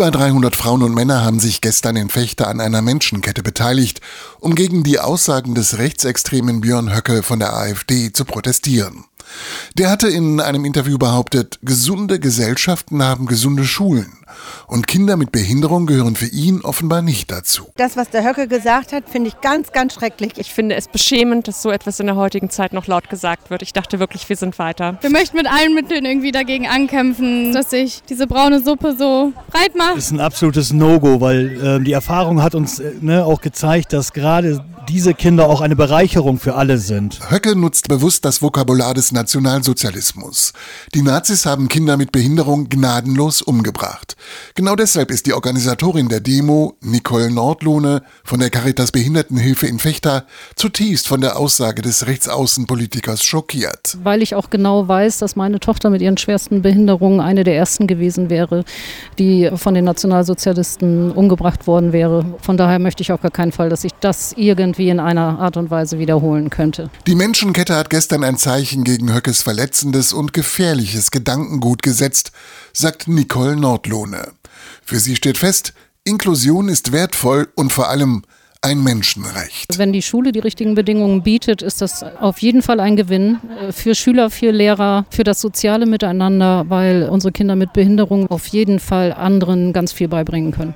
Über 300 Frauen und Männer haben sich gestern in Fechter an einer Menschenkette beteiligt, um gegen die Aussagen des rechtsextremen Björn Höcke von der AfD zu protestieren. Der hatte in einem Interview behauptet, gesunde Gesellschaften haben gesunde Schulen und Kinder mit Behinderung gehören für ihn offenbar nicht dazu. Das, was der Höcke gesagt hat, finde ich ganz, ganz schrecklich. Ich finde es beschämend, dass so etwas in der heutigen Zeit noch laut gesagt wird. Ich dachte wirklich, wir sind weiter. Wir möchten mit allen Mitteln irgendwie dagegen ankämpfen, dass sich diese braune Suppe so breit macht. Das ist ein absolutes No-Go, weil äh, die Erfahrung hat uns äh, ne, auch gezeigt, dass gerade diese Kinder auch eine Bereicherung für alle sind. Höcke nutzt bewusst das Vokabular des Nationalsozialismus. Die Nazis haben Kinder mit Behinderung gnadenlos umgebracht. Genau deshalb ist die Organisatorin der Demo, Nicole Nordlohne von der Caritas Behindertenhilfe in Fechter, zutiefst von der Aussage des Rechtsaußenpolitikers schockiert. Weil ich auch genau weiß, dass meine Tochter mit ihren schwersten Behinderungen eine der ersten gewesen wäre, die von den Nationalsozialisten umgebracht worden wäre. Von daher möchte ich auf gar keinen Fall, dass ich das irgendwie irgendwie in einer Art und Weise wiederholen könnte. Die Menschenkette hat gestern ein Zeichen gegen Höckes verletzendes und gefährliches Gedankengut gesetzt, sagt Nicole Nordlohne. Für sie steht fest, Inklusion ist wertvoll und vor allem ein Menschenrecht. Wenn die Schule die richtigen Bedingungen bietet, ist das auf jeden Fall ein Gewinn äh, für Schüler, für Lehrer, für das soziale Miteinander, weil unsere Kinder mit Behinderung auf jeden Fall anderen ganz viel beibringen können.